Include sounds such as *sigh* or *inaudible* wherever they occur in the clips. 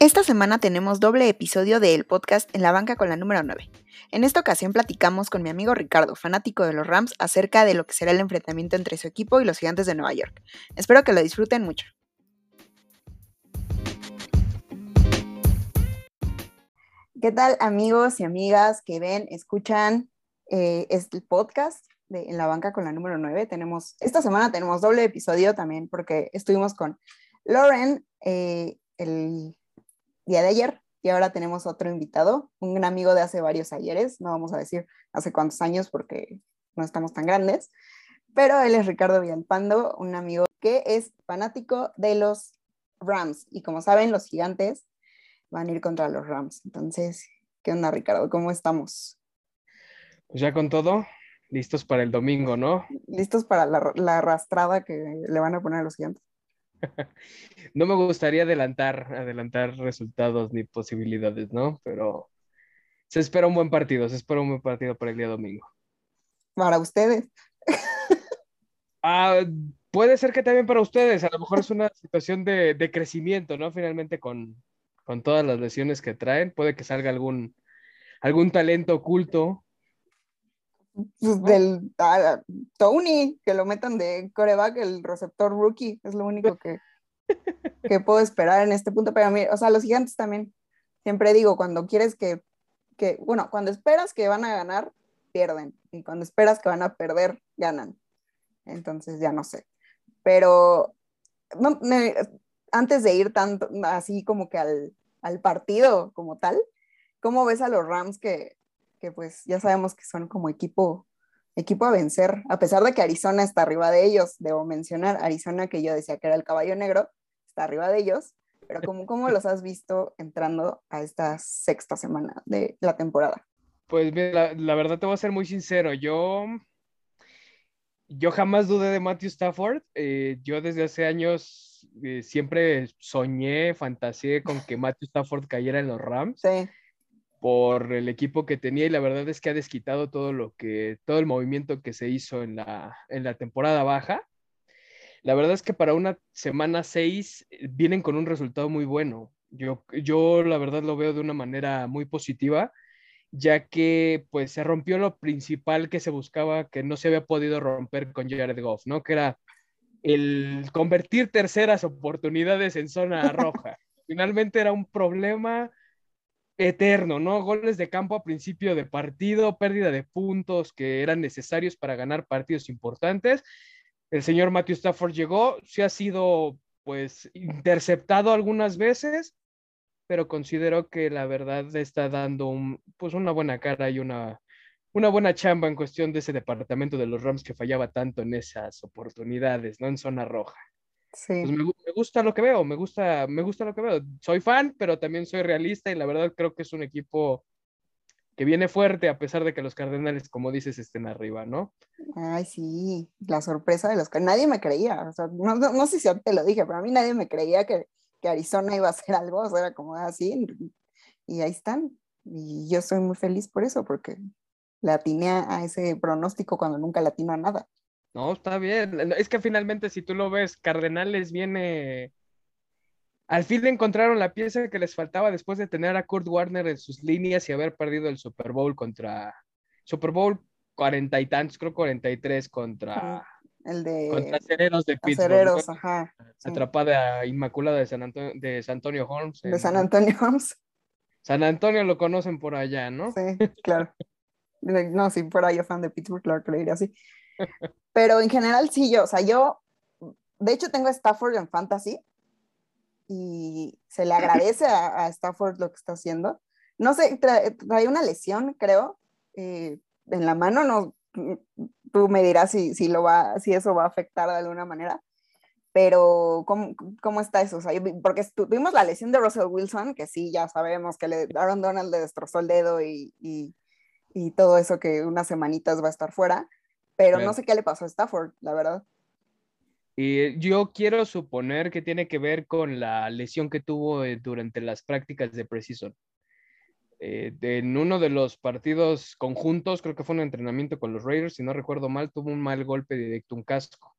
Esta semana tenemos doble episodio del podcast En la banca con la número 9. En esta ocasión platicamos con mi amigo Ricardo, fanático de los Rams, acerca de lo que será el enfrentamiento entre su equipo y los gigantes de Nueva York. Espero que lo disfruten mucho. ¿Qué tal amigos y amigas que ven, escuchan eh, este podcast de En la banca con la número 9? Tenemos, esta semana tenemos doble episodio también porque estuvimos con Lauren eh, el día de ayer y ahora tenemos otro invitado, un amigo de hace varios ayeres, no vamos a decir hace cuántos años porque no estamos tan grandes, pero él es Ricardo Villalpando, un amigo que es fanático de los Rams y como saben, los gigantes van a ir contra los Rams. Entonces, ¿qué onda Ricardo? ¿Cómo estamos? Pues ya con todo, listos para el domingo, ¿no? Listos para la, la arrastrada que le van a poner a los gigantes. No me gustaría adelantar, adelantar resultados ni posibilidades, ¿no? Pero se espera un buen partido, se espera un buen partido para el día domingo. Para ustedes. Ah, puede ser que también para ustedes, a lo mejor es una situación de, de crecimiento, ¿no? Finalmente con, con, todas las lesiones que traen, puede que salga algún, algún talento oculto. Pues del Tony, que lo metan de coreback, el receptor rookie, es lo único que, que puedo esperar en este punto. Pero mí, o sea, los gigantes también, siempre digo, cuando quieres que, que, bueno, cuando esperas que van a ganar, pierden. Y cuando esperas que van a perder, ganan. Entonces ya no sé. Pero no, me, antes de ir tanto así como que al, al, partido como tal, ¿cómo ves a los Rams que, que, pues ya sabemos que son como equipo, equipo a vencer? A pesar de que Arizona está arriba de ellos, debo mencionar, Arizona que yo decía que era el caballo negro, está arriba de ellos, pero ¿cómo, cómo los has visto entrando a esta sexta semana de la temporada? Pues la, la verdad te voy a ser muy sincero, yo yo jamás dudé de Matthew Stafford. Eh, yo desde hace años eh, siempre soñé, fantaseé con que Matthew Stafford cayera en los Rams. Sí. Por el equipo que tenía y la verdad es que ha desquitado todo lo que, todo el movimiento que se hizo en la, en la temporada baja. La verdad es que para una semana 6 eh, vienen con un resultado muy bueno. Yo, yo la verdad lo veo de una manera muy positiva ya que pues se rompió lo principal que se buscaba, que no se había podido romper con Jared Goff, ¿no? Que era el convertir terceras oportunidades en zona *laughs* roja. Finalmente era un problema eterno, ¿no? Goles de campo a principio de partido, pérdida de puntos que eran necesarios para ganar partidos importantes. El señor Matthew Stafford llegó, se ha sido pues interceptado algunas veces, pero considero que la verdad está dando un, pues una buena cara y una, una buena chamba en cuestión de ese departamento de los Rams que fallaba tanto en esas oportunidades, ¿no? En zona roja. Sí. Pues me, me, gusta lo que veo, me gusta, me gusta lo que veo. Soy fan, pero también soy realista y la verdad creo que es un equipo que viene fuerte a pesar de que los Cardenales, como dices, estén arriba, ¿no? Ay, sí, la sorpresa de los que nadie me creía, o sea, no, no, no sé si te lo dije, pero a mí nadie me creía que, que Arizona iba a hacer algo, o sea, era como así, y ahí están. Y yo estoy muy feliz por eso, porque le atiné a ese pronóstico cuando nunca le atino a nada. No, está bien. Es que finalmente, si tú lo ves, Cardenales viene. Al fin le encontraron la pieza que les faltaba después de tener a Kurt Warner en sus líneas y haber perdido el Super Bowl contra. Super Bowl cuarenta y tantos, creo 43 contra. El de. Contra Acereros de Pittsburgh. Acereros, ajá. Atrapada Inmaculada de San Antonio, de San Antonio Holmes. De San Antonio Holmes. San Antonio lo conocen por allá, ¿no? Sí, claro. No, si fuera yo fan de Pittsburgh, claro que le diría así. Pero en general sí, yo, o sea, yo, de hecho tengo a Stafford en Fantasy y se le agradece a, Stafford lo que está haciendo. No sé, trae, trae una lesión, creo, eh, en la mano, no, tú me dirás si, si, lo va, si eso va a afectar de alguna manera, pero ¿cómo, cómo está eso? O sea, porque tuvimos la lesión de Russell Wilson, que sí, ya sabemos que le, Aaron Donald le destrozó el dedo y, y, y, todo eso que unas semanitas va a estar fuera, pero no sé qué le pasó a Stafford, la verdad. Y yo quiero suponer que tiene que ver con la lesión que tuvo eh, durante las prácticas de Precision. Eh, en uno de los partidos conjuntos, creo que fue un entrenamiento con los Raiders, si no recuerdo mal, tuvo un mal golpe directo, un casco.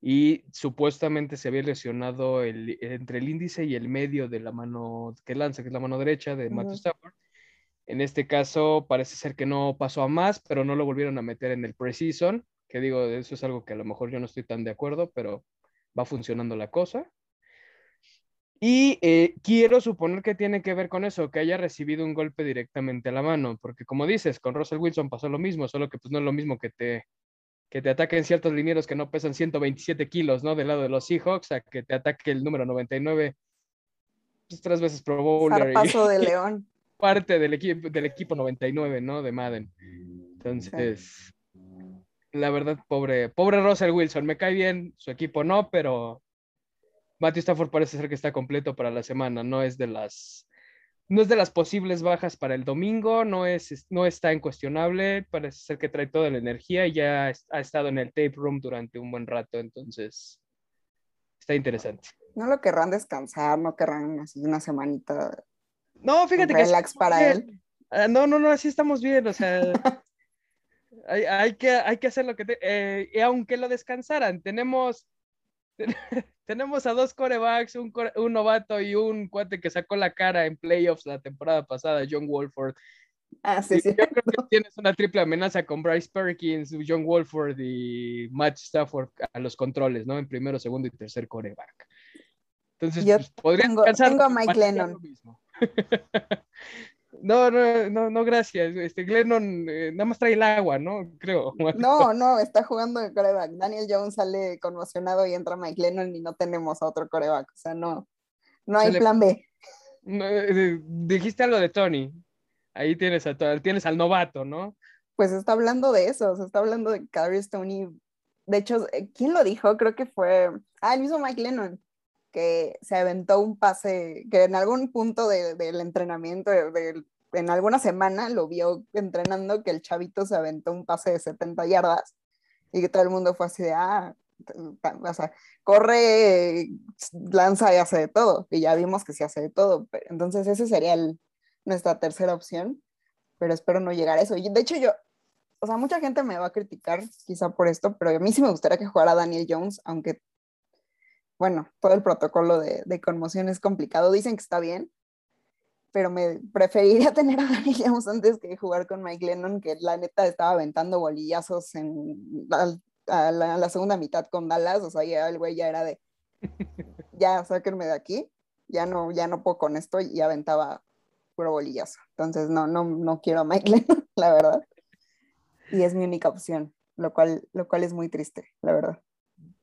y supuestamente se había lesionado el, entre el índice y el medio de la mano que lanza, que es la mano derecha de Matthew Stafford. En este caso parece ser que no pasó a más, pero no lo volvieron a meter en el preseason, que digo, eso es algo que a lo mejor yo no estoy tan de acuerdo, pero va funcionando la cosa. Y eh, quiero suponer que tiene que ver con eso, que haya recibido un golpe directamente a la mano, porque como dices, con Russell Wilson pasó lo mismo, solo que pues no es lo mismo que te, que te ataquen ciertos linieros que no pesan 127 kilos, ¿no? Del lado de los Seahawks, a que te ataque el número 99, pues, tres veces Pro Bowler. paso de *laughs* León. Parte del, equipo del equipo 99, ¿no? De Madden. Entonces, la verdad, pobre, pobre Russell Wilson, me cae bien, su equipo no, pero Matthew Stafford parece ser que está completo para la semana, no es de las no es de las posibles bajas para el domingo, no, es, no está incuestionable, parece ser que trae toda la energía y ya ha estado en el tape room durante un buen rato, entonces está interesante. No lo querrán descansar, no querrán así una semanita. No, fíjate que... Relax para él. Ah, no, no, no, así estamos bien, o sea, *laughs* hay, que, hay que hacer lo que... Eh, y aunque lo descansaran, tenemos *laughs* tenemos a dos corebacks, un, un, novato y un cuate que sacó la cara en playoffs la temporada pasada, John Wolford. Ah, sí, sí. Yo creo que tienes una triple amenaza con Bryce Perkins, John Wolford y Matt Stafford a los controles, ¿no? En primero, segundo y tercer coreback. Entonces, Yo pues, tengo, tengo a Mike Lennon. *laughs* No, no, no, no, gracias. Este Glennon eh, nada más trae el agua, ¿no? Creo. *laughs* No, no, está jugando de coreback. Daniel Jones sale conmocionado y entra Mike Lennon y no tenemos a otro coreback. O sea, no, no hay plan B. Eh, dijiste algo de Tony. Ahí tienes, a, tienes al novato, ¿no? Pues está hablando de eso, se está hablando de Carrie Tony. De hecho, eh, ¿quién lo dijo? Creo que fue, ah, el mismo Mike Lennon que se aventó un pase, que en algún punto del entrenamiento, en alguna semana lo vio entrenando, que el chavito se aventó un pase de 70 yardas y que todo el mundo fue así de, ah, o sea, corre, lanza y hace de todo, y ya vimos que se hace de todo. Entonces, esa sería nuestra tercera opción, pero espero no llegar a eso. Y de hecho, yo, o sea, mucha gente me va a criticar quizá por esto, pero a mí sí me gustaría que jugara Daniel Jones, aunque bueno, todo el protocolo de, conmoción es complicado. Dicen que está bien, pero me preferiría *laughs* tener a Danny Jones antes que jugar con Mike Lennon, que la neta estaba aventando bolillazos en a la, segunda mitad con Dallas. O sea, ya el güey ya era de, *laughs* ya sáquenme de aquí, ya no, ya no puedo con esto y aventaba puro bolillazo. Entonces, no, no, no quiero a Mike *laughs* Lennon, la verdad. Y es mi única opción, lo cual, lo cual es muy triste, la verdad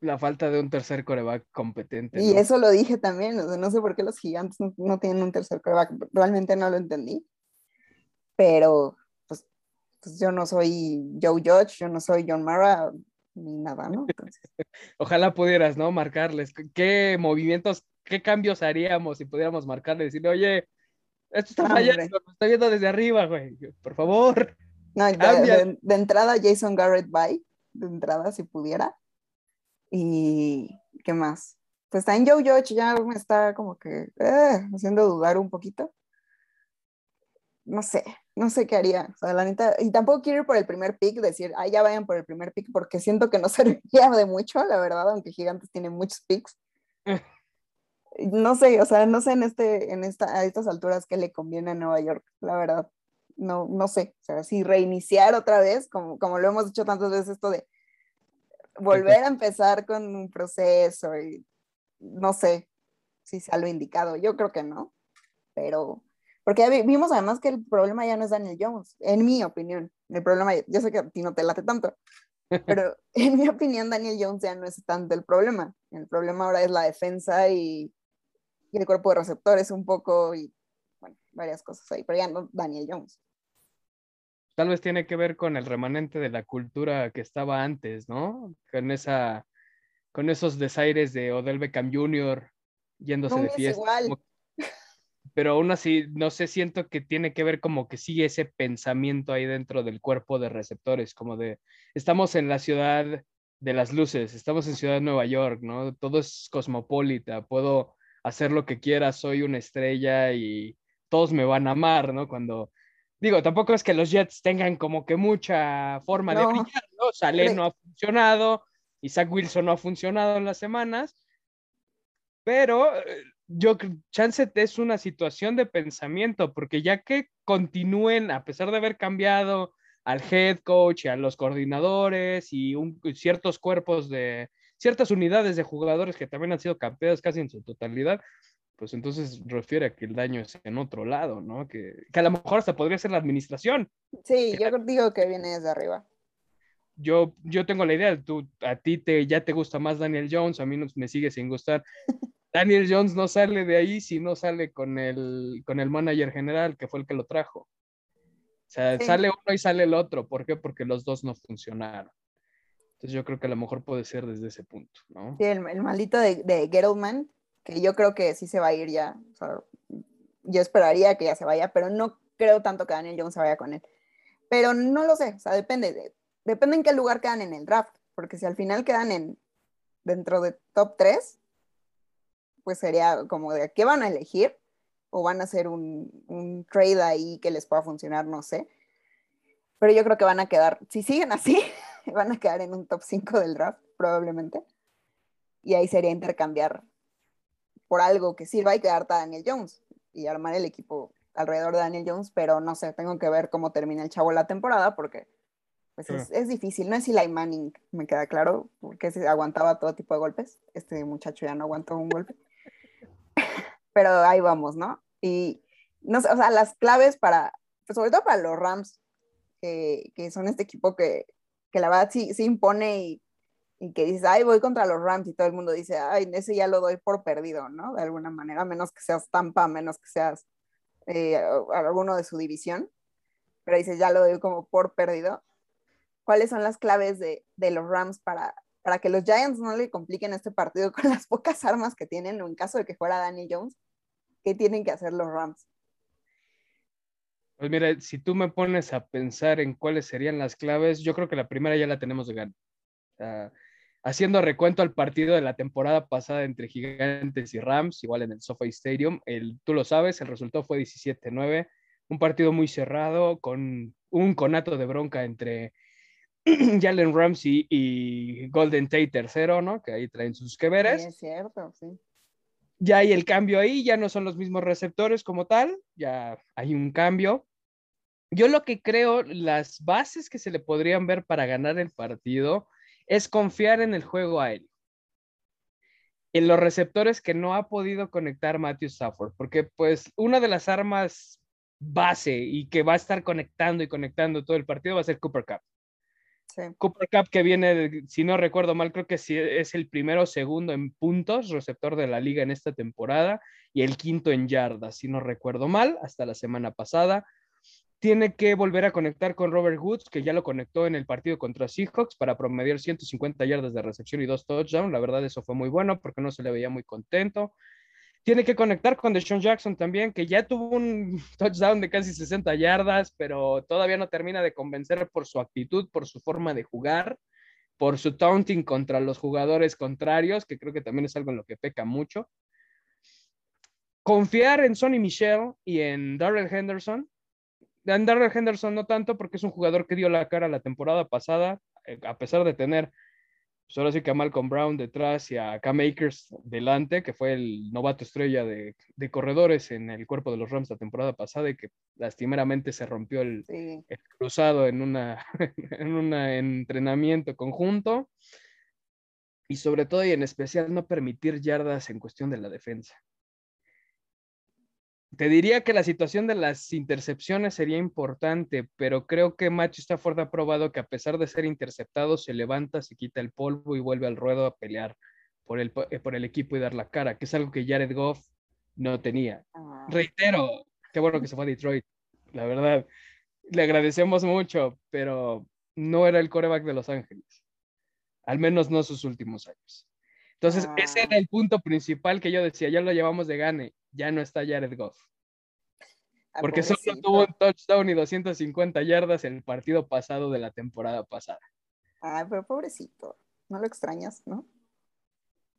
la falta de un tercer coreback competente. Y eso lo dije también, no sé por qué los gigantes no, tienen un tercer coreback, realmente no lo entendí. Pero pues, pues, yo no soy Joe Judge, yo no soy John Mara, ni nada, ¿no? *laughs* Ojalá pudieras, ¿no? Marcarles qué movimientos, qué cambios haríamos si pudiéramos marcarle, decirle, oye, esto está fallando, lo estoy viendo desde arriba, güey, por favor. No, de, de, entrada Jason Garrett bye, de entrada si pudiera y qué más. Pues está en Joe Judge ya me está como que eh, haciendo dudar un poquito. No sé, no sé qué haría. O sea, la neta, y tampoco quiero ir por el primer pick, decir, ah, ya vayan por el primer pick, porque siento que no *laughs* serviría de mucho, la verdad, aunque Gigantes tiene muchos picks. *laughs* no sé, o sea, no sé en, este, en esta, a estas alturas qué le conviene a Nueva York, la verdad. No, no sé, o sea, si reiniciar otra vez, como, como lo hemos dicho tantas veces, esto de volver a empezar con un proceso y no sé si sea lo indicado. Yo creo que no, pero porque vimos además que el problema ya no es Daniel Jones, en mi opinión. El problema, yo sé que a ti no te late tanto, *laughs* pero en mi opinión Daniel Jones ya no es tanto el problema. El problema ahora es la defensa y, y el cuerpo de receptores un poco y bueno, varias cosas ahí, pero ya no Daniel Jones tal vez tiene que ver con el remanente de la cultura que estaba antes, ¿no? Con esa, con esos desaires de Odell Beckham Jr. yéndose de fiesta. Pero aún así, no sé, siento que tiene que ver como que sigue ese pensamiento ahí dentro del cuerpo de receptores, como de, estamos en la ciudad de las luces, estamos en Ciudad de Nueva York, ¿no? Todo es cosmopolita, puedo hacer lo que quiera, soy una estrella y todos me van a amar, ¿no? Cuando Digo, tampoco es que los Jets tengan como que mucha forma de brillar, ¿no? Sale no ha funcionado, Zach Wilson no ha funcionado en las semanas, pero eh, yo chance es una situación de pensamiento, porque ya que continúen, a pesar de haber cambiado al head coach y a los coordinadores y ciertos cuerpos de ciertas unidades de jugadores que también han sido campeones casi en su totalidad, pues entonces refiere a que el daño es en otro lado, ¿no? Que, que a lo mejor hasta podría ser la administración. Sí, yo digo que viene desde arriba. Yo, yo tengo la idea, tú, a ti te, ya te gusta más Daniel Jones, a mí no, me sigue sin gustar. *laughs* Daniel Jones no sale de ahí si no sale con el, con el manager general, que fue el que lo trajo. O sea, sale uno y sale el otro. ¿Por qué? Porque los dos no funcionaron. Entonces yo creo que a lo mejor puede ser desde ese punto, ¿no? Sí, el, el maldito de, de Gettleman, que yo creo que sí se va a ir ya. Yo esperaría que ya se vaya, pero no creo tanto que Daniel Jones se vaya con él. Pero no lo sé, o sea, depende, de, depende en qué lugar quedan en el draft, porque si al final quedan en dentro de top 3, pues sería como de qué van a elegir o van a hacer un, un, trade ahí que les pueda funcionar, no sé. Pero yo creo que van a quedar, si siguen así, *laughs* van a quedar en un top 5 del draft, probablemente. Y ahí sería intercambiar por algo que sirva y quedarte a Daniel Jones y armar el equipo alrededor de Daniel Jones, pero no sé, tengo que ver cómo termina el chavo la temporada porque pues es, es, difícil. No es Eli Manning, me queda claro, porque se aguantaba todo tipo de golpes. Este muchacho ya no aguantó un golpe *laughs* pero ahí vamos, ¿no? Y, no sé, o sea, las claves para, pues, sobre todo para los Rams, que, que son este equipo que, que, la verdad sí, sí impone y, y, que dices, ay, voy contra los Rams y todo el mundo dice, ay, ese ya lo doy por perdido, ¿no? De alguna manera, menos que seas Tampa, menos que seas eh, alguno de su división, pero dices, ya lo doy como por perdido. ¿Cuáles son las claves de, de los Rams para, para que los Giants no le compliquen este partido con *laughs* las pocas armas que tienen, en caso de que fuera Danny Jones, ¿qué tienen que hacer los Rams? Pues mira, si tú me pones a pensar en cuáles serían las claves, yo creo que la primera ya la tenemos de ganar. Haciendo recuento al partido de la temporada pasada entre Gigantes y Rams, igual en el SoFi Stadium, el, tú lo sabes, el resultado fue 17-9, un partido muy cerrado, con un conato de bronca entre *clears throat* Jalen Ramsey y Golden Tate tercero, ¿no? Que ahí traen sus que veres. Sí, es cierto, sí. Ya hay el cambio ahí, ya no son los mismos receptores como tal, ya hay un cambio. Yo lo que creo, las bases que se le podrían ver para ganar el partido es confiar en el juego aéreo. En los receptores que no ha podido conectar Matthew Stafford, porque pues una de las armas base y que va a estar conectando y conectando todo el partido va a ser Cooper Cup. Cooper Cup que viene, si no recuerdo mal, creo que es el primero o segundo en puntos, receptor de la liga en esta temporada, y el quinto en yardas, si no recuerdo mal, hasta la semana pasada. Tiene que volver a conectar con Robert Woods, que ya lo conectó en el partido contra Seahawks para promediar 150 yardas de recepción y dos touchdowns. La verdad, eso fue muy bueno porque no se le veía muy contento. Tiene que conectar con Deshaun Jackson también, que ya tuvo un *laughs* touchdown de casi 60 yardas, pero todavía no termina de convencer por su actitud, por su forma de jugar, por su taunting contra los jugadores contrarios, que creo que también es algo en lo que peca mucho. Confiar en Sonny Michel y en Darrell Henderson. En Darrell Henderson no tanto porque es un jugador que dio la cara la temporada pasada, eh, a pesar de tener pues ahora sí que a Malcolm Brown detrás y a Cam Akers delante, que fue el novato estrella de, corredores en el cuerpo de los Rams la temporada pasada y que lastimeramente se rompió el, cruzado en, una, *laughs* en un entrenamiento conjunto. Y sobre todo y en especial no permitir yardas en cuestión de la defensa. Te diría que la situación de las intercepciones sería importante, pero creo que Matthew Stafford ha probado que a pesar de ser interceptado, se levanta, se quita el polvo y vuelve al ruedo a pelear por el, eh, por el equipo y dar la cara, que es algo que Jared Goff no tenía. Ah. Reitero, qué bueno que se fue a Detroit, la verdad. Le agradecemos mucho, pero no era el coreback de Los Ángeles, al menos no sus últimos años. Entonces, ese era ah. el punto principal que yo decía, ya lo llevamos de gane, ya no está Jared Goff. Ah, Porque solo tuvo un touchdown y 250 yardas en el partido pasado de la temporada pasada. Ay, pero pobrecito, no lo extrañas, ¿no?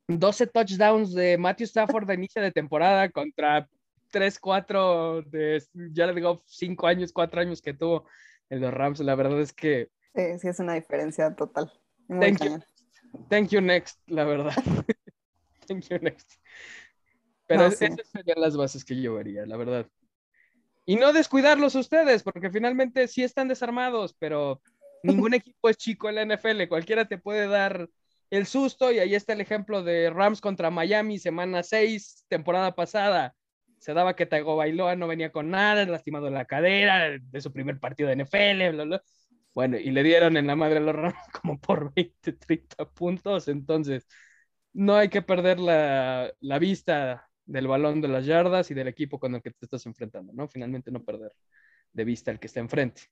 12 touchdowns de Matthew Stafford de inicio de temporada contra 3, 4 de Jared Goff, 5 años, 4 años que tuvo en los Rams. La verdad es que. Sí, sí, es una diferencia total. Thank you, thank you next, la verdad. *laughs* thank you next. Pero esas serían las bases que yo vería, la verdad. Y no descuidarlos ustedes, porque finalmente sí están desarmados, pero *laughs* ningún equipo es chico en la NFL. Cualquiera te puede dar el susto y ahí está el ejemplo de Rams contra Miami, semana 6, temporada pasada. Se daba que Bailoa no venía con nada, lastimado la cadera de su primer partido de NFL, Bueno, y le dieron en la madre a los Rams *laughs* como por 20, 30 puntos. Entonces, no hay que perder la, la vista del balón de las yardas y del equipo con el que te estás enfrentando, ¿no? Finalmente no perder de vista el que está enfrente.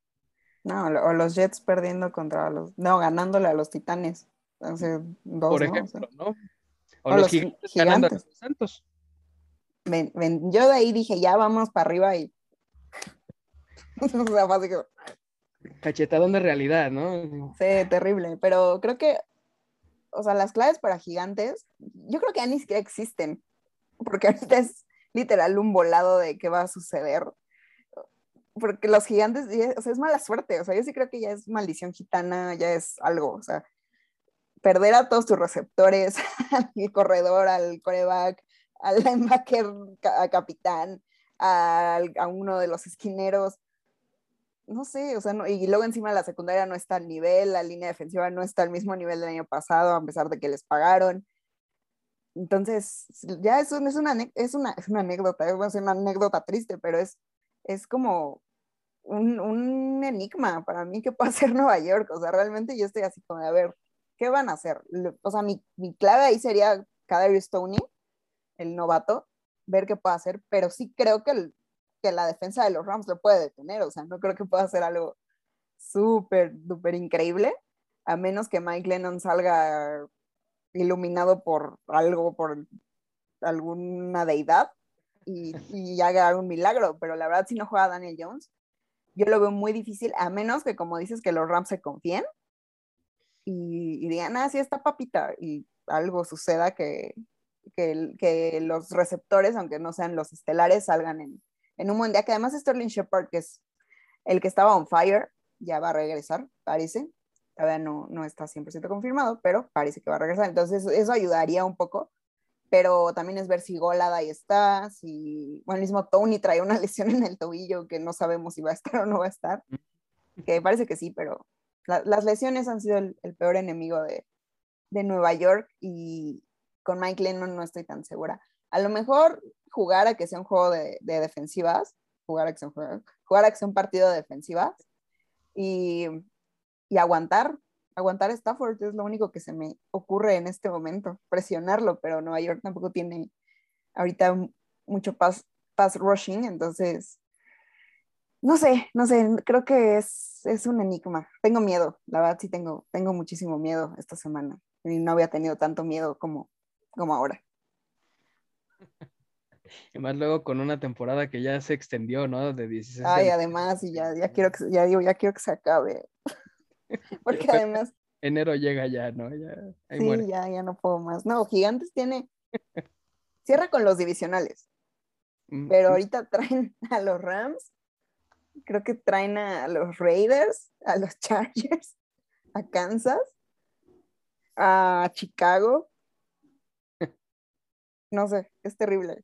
No, o los Jets perdiendo contra los, no, ganándole a los Titanes. Hace dos, Por ejemplo, ¿no? O, los, gigantes, ganando a los Santos. yo de ahí dije, ya vamos para arriba y. *laughs* o sea. Cachetadón de realidad, ¿no? Sí, terrible. Pero creo que, o sea, las claves para gigantes, yo creo que ya ni siquiera existen porque ahorita es literal un volado de qué va a suceder. Porque los gigantes, o sea, es mala suerte, o sea, yo sí creo que ya es maldición gitana, ya es algo, o sea, perder a todos tus receptores, *laughs* al corredor, al coreback, al linebacker, al capitán, a, a uno de los esquineros, no sé, o sea, y luego encima la secundaria no está al nivel, la línea defensiva no está al mismo nivel del año pasado, a pesar de que les pagaron. Entonces, ya eso es una, es una, es una anécdota, es una anécdota triste, pero es, es como un, un, enigma para mí que *laughs* puede ser Nueva York. O sea, realmente yo estoy así como a ver, ¿qué van a hacer? O sea, mi, mi clave ahí sería Kadarius Stoney, el novato, ver qué puede hacer, pero sí creo que, el, que la defensa de los Rams lo puede detener. O sea, no creo que pueda hacer algo súper, súper increíble, a menos que Mike Lennon salga iluminado por algo, por alguna deidad y, *laughs* y, haga un milagro, pero la verdad si no juega Daniel Jones, yo lo veo muy difícil, a menos que como dices que los Rams se confíen y, digan, ah, sí está papita, y algo suceda que, que, que, los receptores, aunque no sean los estelares, salgan en, en un día, que además Sterling Shepard, que es el que estaba on fire, ya va a regresar, parece, todavía no, no está 100% confirmado, pero parece que va a regresar. Entonces eso ayudaría un poco, pero también es ver si Golada ahí está, si, bueno, el mismo Tony trae una *laughs* lesión en el tobillo que no sabemos si va a estar o no va a estar, que parece que sí, pero las lesiones han sido el, peor enemigo de, de, Nueva York y con Mike Lennon no estoy tan segura. A lo mejor jugar a que sea un juego de, de defensivas, jugar a que sea un juego, jugar a que sea un partido de defensivas y y aguantar, aguantar Stafford es lo único que se me ocurre en este momento, presionarlo, pero Nueva York tampoco tiene ahorita mucho pass, pass rushing, entonces, no sé, no sé, creo que es, es un enigma. Tengo miedo, la verdad sí tengo, tengo muchísimo miedo esta semana y no había tenido tanto miedo como, como ahora. *laughs* Y más luego con una temporada que ya se extendió, ¿no? De 16. Ay, además, y ya, ya quiero que, ya digo, ya quiero que se acabe. *laughs* Porque además... Enero llega ya, ¿no? Ya, sí, ya, ya no puedo más. No, Gigantes tiene... Cierra con los divisionales. Mm, pero ahorita traen a los Rams, creo que traen a los Raiders, a los *laughs* Chargers, a Kansas, a Chicago. *laughs* No sé, es terrible.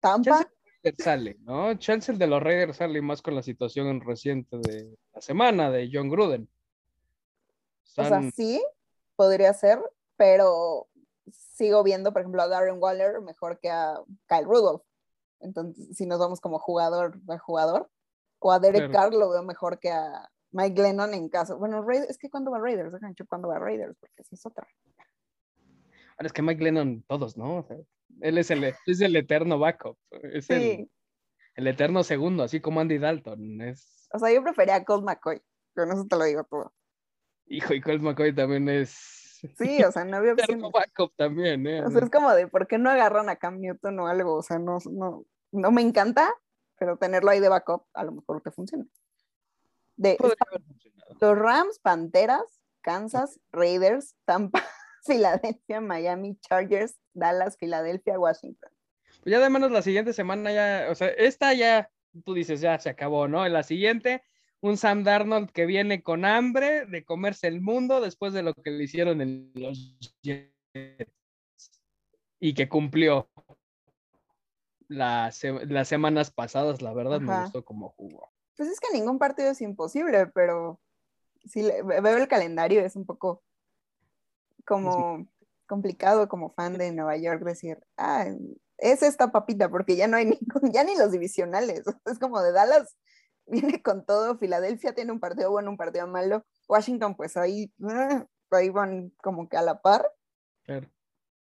Tampa. sale, ¿no? Chelsea de los Raiders sale más con la situación reciente de la semana de John Gruden. O sea, sí, podría ser, pero sigo viendo, por ejemplo, a Darren Waller mejor que a Kyle Rudolph. Entonces, si nos vamos como jugador a jugador, o a Derek Carr lo veo mejor que a Mike Glennon en caso. Bueno, es que cuando va Raiders, déjame cuando va Raiders, porque esa es otra. Ahora es que Mike Glennon, todos, ¿no? él es el, es el eterno backup. Es el, el, eterno segundo, así como Andy Dalton. Es... O sea, yo prefería a Colt McCoy, pero eso te lo digo todo. Hijo, y Colt McCoy también es. Sí, o sea, no había *laughs* opción. backup también, ¿eh? O sea, es como de, ¿por qué no agarran a Cam Newton o algo? O sea, no, no, no me encanta, pero tenerlo ahí de backup a lo mejor te funciona. De, los Rams, Panteras, Kansas, Raiders, Tampa, *laughs* Filadelfia, Miami, Chargers, Dallas, Filadelfia, Washington. Pues ya de menos la siguiente semana ya, o sea, esta ya, tú dices, ya se acabó, ¿no? En la siguiente, un Sam Darnold que viene con hambre de comerse el mundo después de lo que le hicieron en los Jets y que cumplió las, las semanas pasadas, la verdad me gustó como jugó. Pues es que ningún partido es imposible, pero si veo el calendario es un poco como complicado como fan de Nueva York decir, ah, es esta papita, porque ya no hay *laughs* ni, ya ni los divisionales. *laughs* Es como de Dallas *laughs* viene con todo, Filadelfia tiene un partido bueno, un partido malo, Washington pues ahí, ah, ahí van como que a la par.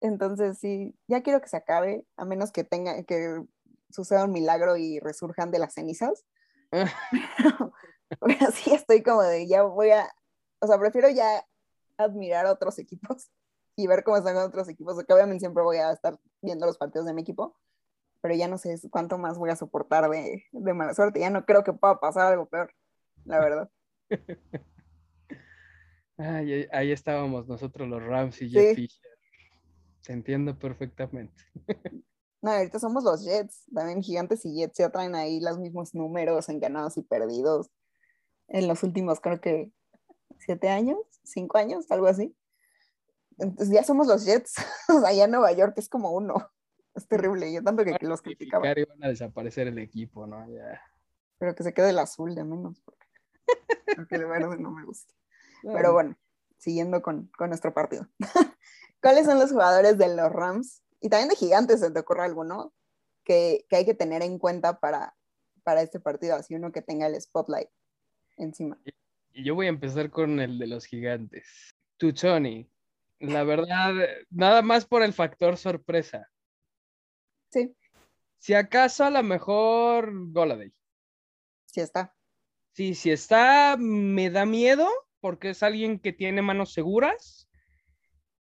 Entonces sí, ya quiero que se acabe, a menos que tenga, que suceda un milagro y resurjan de las cenizas. *laughs* Pero sí estoy como de, ya voy a, o sea, prefiero ya admirar a otros equipos y ver cómo están otros equipos, porque obviamente siempre voy a estar viendo los partidos de mi equipo, pero ya no sé cuánto más voy a soportar de, de mala suerte, ya no creo que pueda pasar algo peor, la verdad. *laughs* ahí estábamos nosotros los Rams y Jeff Fisher. Te entiendo perfectamente. *laughs* No, ahorita somos los Jets, también Gigantes y Jets ya traen ahí los mismos números en ganados y perdidos en los últimos, creo que siete años, cinco años, algo así. Entonces ya somos los Jets, *laughs* allá en Nueva York es como uno. Es terrible, yo tanto que, los criticaba. Van a desaparecer el equipo, ¿no? Ya. Pero que se quede el azul de menos, porque, *laughs* el verde no me gusta. Pero bueno, siguiendo con, con nuestro partido. *laughs* ¿Cuáles son los jugadores de los Rams? Y también de Gigantes, ¿se te ocurre alguno? Que, que hay que tener en cuenta para, para este partido, así uno que tenga el spotlight encima. Y yo voy a empezar con el de los Gigantes. Tuchoni, la verdad, nada más por el factor sorpresa. Sí. Si acaso a lo mejor Goladay. Si está. Sí, si está, me da miedo porque es alguien que tiene manos seguras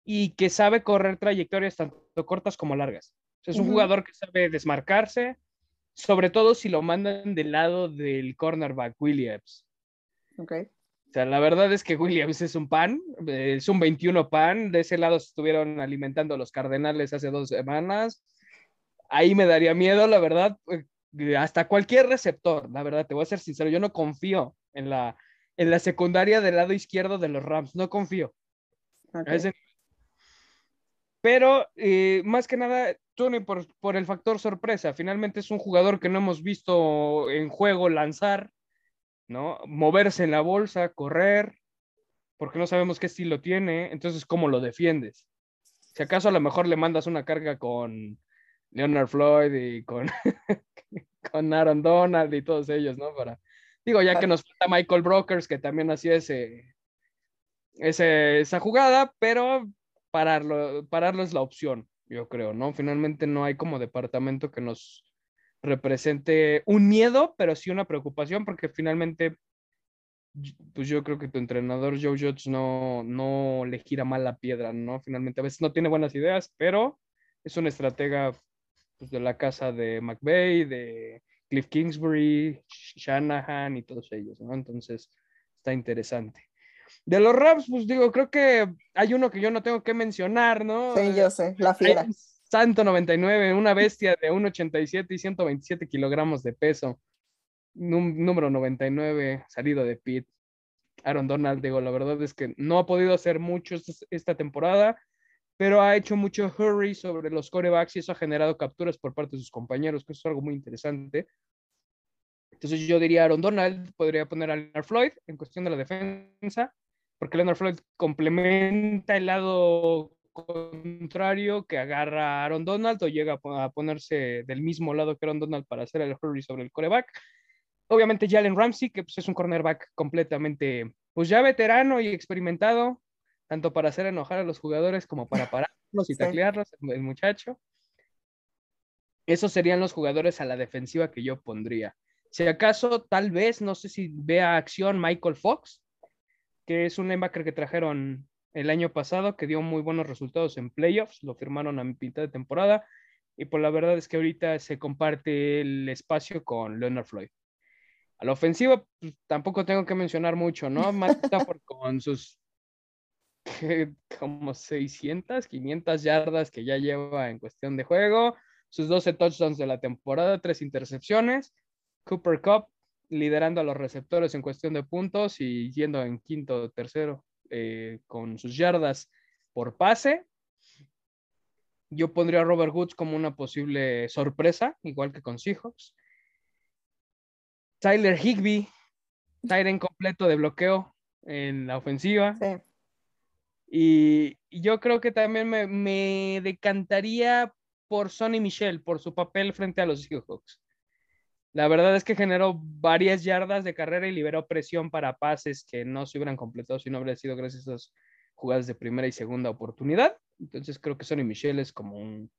y que sabe correr trayectorias tanto cortas como largas. es un jugador que sabe desmarcarse, sobre todo si lo mandan del lado del cornerback Williams. Ok. O sea, la verdad es que Williams es un pan, es un 21 pan. De ese lado estuvieron alimentando los Cardenales hace dos semanas. Ahí me daría miedo, la verdad, eh, hasta cualquier receptor, la verdad, te voy a ser sincero, yo no confío en la, en la secundaria del lado izquierdo de los Rams, no confío. Pero eh, más que nada, Tony, por, por el factor sorpresa, finalmente es un jugador que no hemos visto en juego lanzar ¿no? Moverse en la bolsa, correr, porque no sabemos qué estilo tiene, entonces, ¿cómo lo defiendes? Si acaso a lo mejor le mandas una carga con Leonard Floyd y con, *laughs* con Aaron Donald y todos ellos, ¿no? Para, digo, ya que nos falta Michael Brokers, que también hacía ese, ese, esa jugada, pero pararlo, pararlo es la opción, yo creo, ¿no? Finalmente no hay como departamento que nos represente un miedo, pero sí una preocupación, porque finalmente, pues yo creo que tu entrenador Joe Judge no, no le gira mal la piedra, ¿no? Finalmente a veces no tiene buenas ideas, pero es un estratega pues, de la casa de McVeigh, de Cliff Kingsbury, Shanahan y todos ellos, ¿no? Entonces, está interesante. De los Rams, pues digo, creo que hay uno que yo no tengo que mencionar, ¿no? Sí, yo sé, la fiera. Santo 99, una bestia de 1,87 y 127 kilogramos de peso. número 99, salido de Pit. Aaron Donald, digo, la verdad es que no ha podido hacer mucho esta temporada, pero ha hecho mucho hurry sobre los corebacks y eso ha generado capturas por parte de sus compañeros, que es algo muy interesante. Entonces yo diría Aaron Donald, podría poner a Leonard Floyd en cuestión de la defensa, porque Leonard Floyd complementa el lado contrario que agarra a Aaron Donald o llega a ponerse del mismo lado que Aaron Donald para hacer el hurry sobre el coreback. Obviamente Jalen Ramsey, que pues, es un cornerback completamente, pues ya veterano y experimentado, tanto para hacer enojar a los jugadores como para *laughs* pararlos y taclearlos, el muchacho. Esos serían los jugadores a la defensiva que yo pondría. Si acaso, tal vez, no sé si vea acción Michael Fox, que es un linebacker que trajeron el año pasado, que dio muy buenos resultados en playoffs, lo firmaron a mitad de temporada, y por pues la verdad es que ahorita se comparte el espacio con Leonard Floyd. A la ofensiva, pues, tampoco tengo que mencionar mucho, ¿no? Más *laughs* por con sus *laughs* como 600, 500 yardas que ya lleva en cuestión de juego, sus 12 touchdowns de la temporada, tres intercepciones. Cooper Cup, liderando a los receptores en cuestión de puntos y yendo en quinto o tercero eh, con sus yardas por pase. Yo pondría a Robert Woods como una posible sorpresa, igual que con Seahawks. Tyler Higby, Tyren completo de bloqueo en la ofensiva. Sí. Y, yo creo que también me, me, decantaría por Sonny Michel, por su papel frente a los Seahawks. La verdad es que generó varias yardas de carrera y liberó presión para pases que no se hubieran completado si no habría sido gracias a esas jugadas de primera y segunda oportunidad. Entonces creo que Sonny Michel es como un,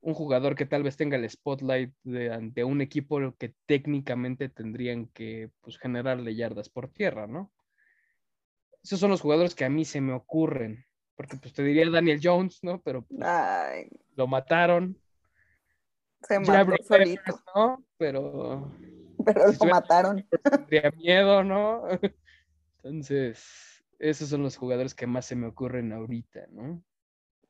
un jugador que tal vez tenga el spotlight de, ante un equipo que técnicamente tendrían que pues, generarle yardas por tierra, ¿no? Esos son los jugadores que a mí se me ocurren, porque pues te diría Daniel Jones, ¿no? Pero pues, lo mataron. Se mató solito. ¿no? Pero... Pero lo mataron. Tendría miedo, ¿no? *laughs* Entonces, esos son los jugadores que más se me ocurren ahorita, ¿no?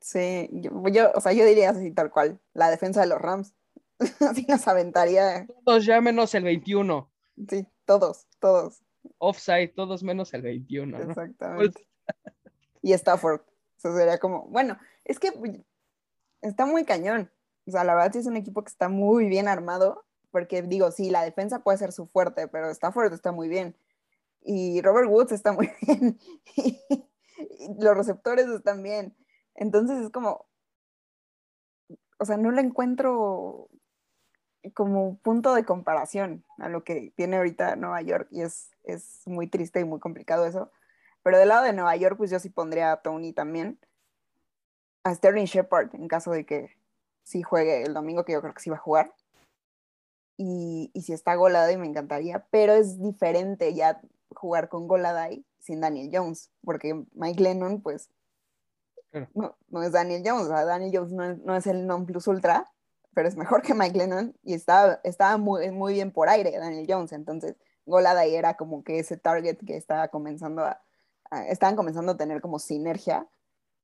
Sí, yo, o sea, yo diría así tal cual, la defensa de los Rams. *laughs* así nos aventaría. Todos ya menos el 21. Sí, todos, todos. Offside, todos menos el 21. Exactamente. *laughs* y Stafford. Eso sería como, bueno, es que está muy cañón. O sea, la verdad sí es un equipo que está muy bien armado, porque digo, sí, la defensa puede ser su fuerte, pero Stafford está muy bien. Y Robert Woods está muy *laughs* bien. y los receptores están bien. Entonces es como, o sea, no lo encuentro como punto de comparación a lo que tiene ahorita Nueva York y es, es muy triste y muy complicado eso. Pero del lado de Nueva York, pues yo sí pondría a Tony también, a Sterling Shepard en caso de que sí juegue el domingo, que yo creo que sí va a jugar. Y, y si está Goladay me encantaría, pero es diferente ya jugar con Goladay sin Daniel Jones, porque Mike Lennon, pues no, no es Daniel Jones, Daniel Jones no es, el non plus ultra, pero es mejor que Mike Lennon y estaba, estaba muy, muy bien por aire Daniel Jones, entonces Golada era como que ese target que estaba comenzando a, estaban comenzando a tener como sinergia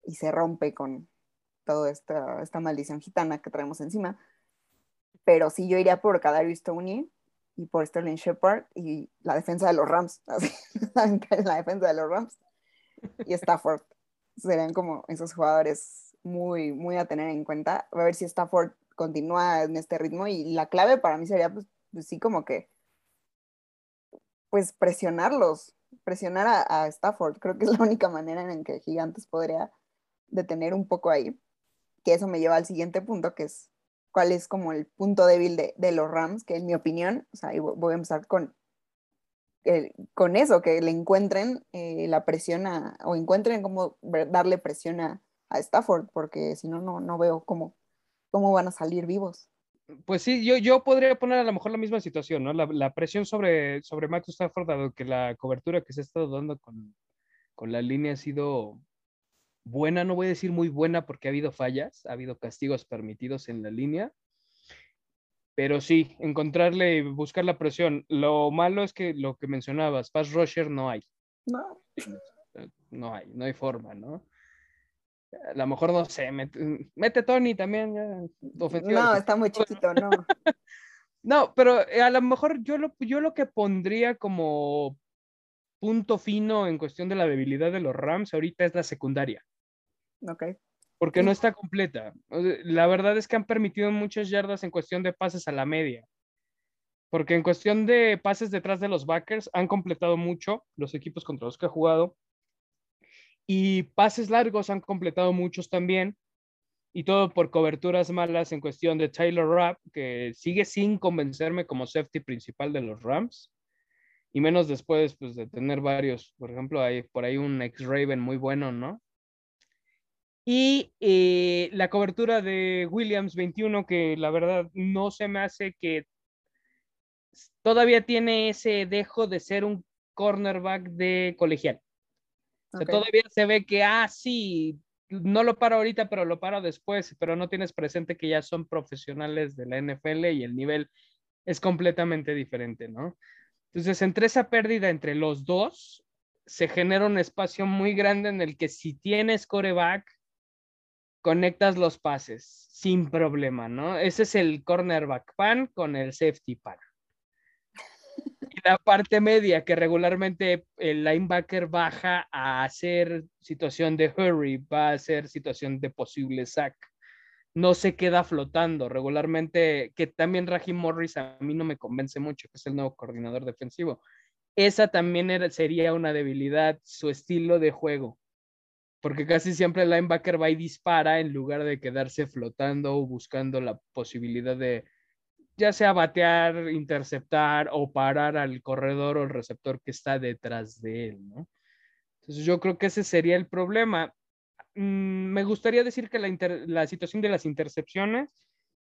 y se rompe con toda esta, esta maldición gitana que traemos encima. Pero sí, yo iría por Kadarius Stoney y por Sterling Shepard y la defensa de los Rams, *laughs* así, la defensa de los Rams y Stafford serían como esos jugadores muy, muy a tener en cuenta. A ver si Stafford continúa en este ritmo y la clave para mí sería, pues, pues sí, como que, pues presionarlos, presionar a, Stafford. Creo que es la única manera en que Gigantes podría detener un poco ahí. Que eso me lleva al siguiente punto, que es cuál es como el punto débil de, los Rams, que en mi opinión, o sea, voy a empezar con con eso, que le encuentren eh, la presión a, o encuentren cómo darle presión a, Stafford, porque si no, no veo cómo, cómo van a salir vivos. Pues sí, yo, yo podría poner a lo mejor la misma situación, ¿no? La, presión sobre, sobre Matthew Stafford, dado que la cobertura que se ha estado dando con, con la línea ha sido buena, no voy a decir muy buena porque ha habido fallas, ha habido castigos permitidos en la línea, pero sí, encontrarle y buscar la presión. Lo malo es que lo que mencionabas, pass rusher no hay. No. No hay, no hay forma, ¿no? A lo mejor no sé, mete, Tony también. no, está muy chiquito, no. *laughs* no, pero eh, a lo mejor yo lo, yo lo que pondría como punto fino en cuestión de la debilidad de los Rams ahorita es la secundaria. Ok porque no está completa. La verdad es que han permitido muchas yardas en cuestión de pases a la media. Porque en cuestión de pases detrás de los backers han completado mucho los equipos contra los que ha jugado. Y pases largos han completado muchos también. Y todo por coberturas malas en cuestión de Taylor Rapp, que sigue sin convencerme como safety principal de los Rams. Y menos después pues, de tener varios, por ejemplo, hay por ahí un ex Raven muy bueno, ¿no? Y eh, la cobertura de Williams 21, que la verdad no se me hace que todavía tiene ese dejo de ser un cornerback de colegial. Todavía se ve que, ah, sí, no lo paro ahorita, pero lo paro después, pero no tienes presente que ya son profesionales de la NFL y el nivel es completamente diferente, ¿no? Entonces, entre esa pérdida entre los dos, se genera un espacio muy grande en el que si tienes coreback, conectas los pases sin problema, ¿no? Ese es el cornerback pan con el safety pan. La parte media, que regularmente el linebacker baja a hacer situación de hurry, va a hacer situación de posible sack. No se queda flotando. Regularmente, que también Raheem Morris a mí no me convence mucho, que es el nuevo coordinador defensivo. Esa también sería una debilidad, su estilo de juego. Porque casi siempre el linebacker va y dispara en lugar de quedarse flotando o buscando la posibilidad de, ya sea batear, interceptar o parar al corredor o el receptor que está detrás de él, ¿no? Entonces yo creo que ese sería el problema. Mm, me gustaría decir que la, situación de las intercepciones,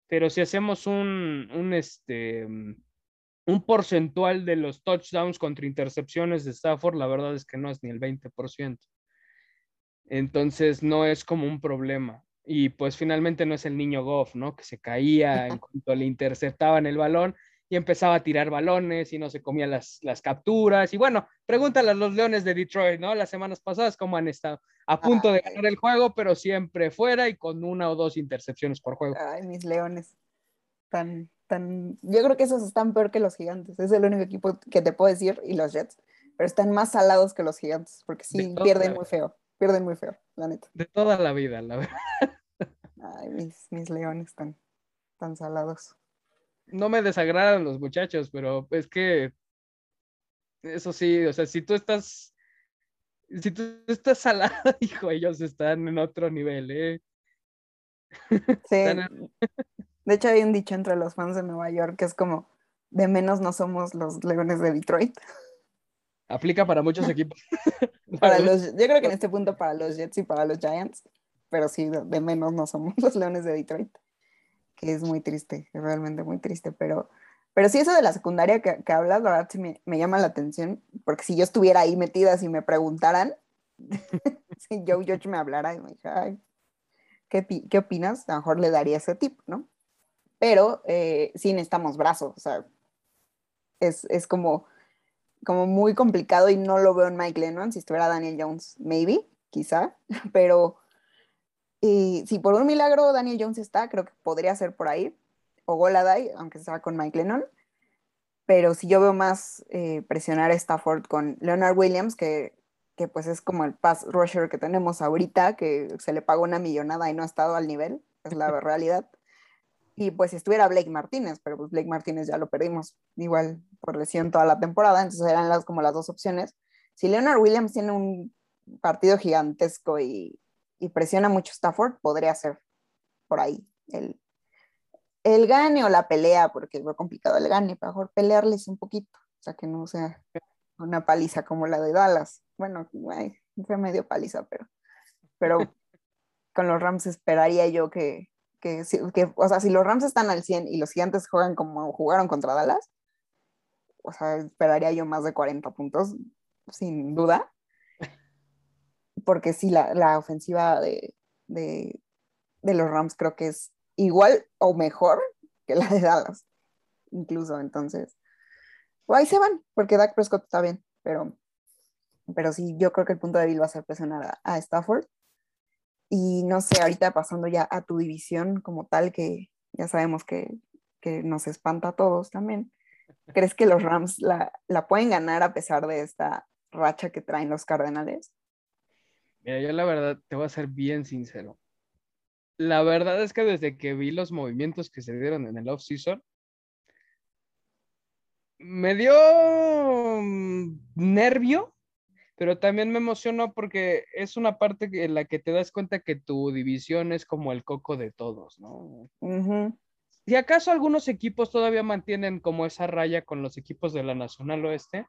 pero si hacemos un, un, este, un porcentual de los touchdowns contra intercepciones de Stafford, la verdad es que no es ni el 20%. Entonces no es como un problema. Y pues finalmente no es el niño Goff, ¿no? Que se caía en cuanto le interceptaban el balón y empezaba a tirar balones y no se comía las, las capturas. Y bueno, pregúntale a los Leones de Detroit, ¿no? Las semanas pasadas, cómo han estado a punto de ganar el juego, pero siempre fuera y con una o dos intercepciones por juego. Ay, mis Leones. Tan, tan... Yo creo que esos están peor que los Gigantes. Es el único equipo que te puedo decir, y los Jets, pero están más salados que los Gigantes, porque sí pierden muy feo pierden muy feo, la neta. De toda la vida, la verdad. Ay, mis, mis leones están tan salados. No me desagradan los muchachos, pero es que eso sí, o sea, si tú estás, si tú estás salado, *laughs* hijo, ellos están en otro nivel, ¿eh? *laughs* Sí. De hecho, hay un dicho entre los fans de Nueva York que es como, de menos no somos los leones de Detroit. Aplica para muchos equipos. *laughs* para los, yo creo que en este punto para los Jets y para los Giants, pero sí, de menos no somos *laughs* los Leones de Detroit, que es muy triste, es realmente muy triste, pero, pero sí eso de la secundaria que, que hablas, la verdad sí me, me, llama la atención, porque si yo estuviera ahí metida, si me preguntaran, *laughs* si Joe George me hablara y me dijera, ¿qué, ¿qué, opinas? A lo mejor le daría ese tip, ¿no? Pero eh, sí necesitamos brazos, o sea, es, es como como muy complicado y no lo veo en Mike Lennon. Si estuviera Daniel Jones, maybe, quizá, *laughs* pero si por un milagro Daniel Jones está, creo que podría ser por ahí, o Goladay, aunque sea con Mike Lennon. Pero si yo veo más eh, presionar a Stafford con Leonard Williams, que, que pues es como el pass rusher que tenemos ahorita, que se le pagó una millonada y no ha estado al nivel, es la *laughs* realidad. Y pues si estuviera Blake Martínez, pero pues Blake Martínez ya lo perdimos igual por lesión toda la temporada, entonces eran las, como las dos opciones. Si Leonard Williams tiene un partido gigantesco y, y presiona mucho Stafford, podría ser por ahí el, el gane o la pelea, porque es muy complicado el gane, mejor pelearles un poquito, o sea, que no sea una paliza como la de Dallas. Bueno, fue medio paliza, pero, pero *laughs* con los Rams esperaría yo que, que, o sea, si los Rams están al 100 y los gigantes juegan como jugaron contra Dallas, o sea, esperaría yo más de 40 puntos, sin duda. Porque sí, la, la ofensiva de, de, los Rams creo que es igual o mejor que la de Dallas, incluso. Entonces, pues ahí se van, porque Dak Prescott está bien, pero, pero sí, yo creo que el punto débil va a ser presionar a Stafford. Y no sé, ahorita pasando ya a tu división como tal, que ya sabemos que, que nos espanta a todos también. ¿Crees que los Rams la, la, pueden ganar a pesar de esta racha que traen los Cardenales? Mira, yo la verdad te voy a ser bien sincero. La verdad es que desde que vi los movimientos que se dieron en el off-season, me dio mm, nervio pero también me emocionó porque es una parte en la que te das cuenta que tu división es como el coco de todos, ¿no? Si acaso algunos equipos todavía mantienen como esa raya con los equipos de la Nacional Oeste,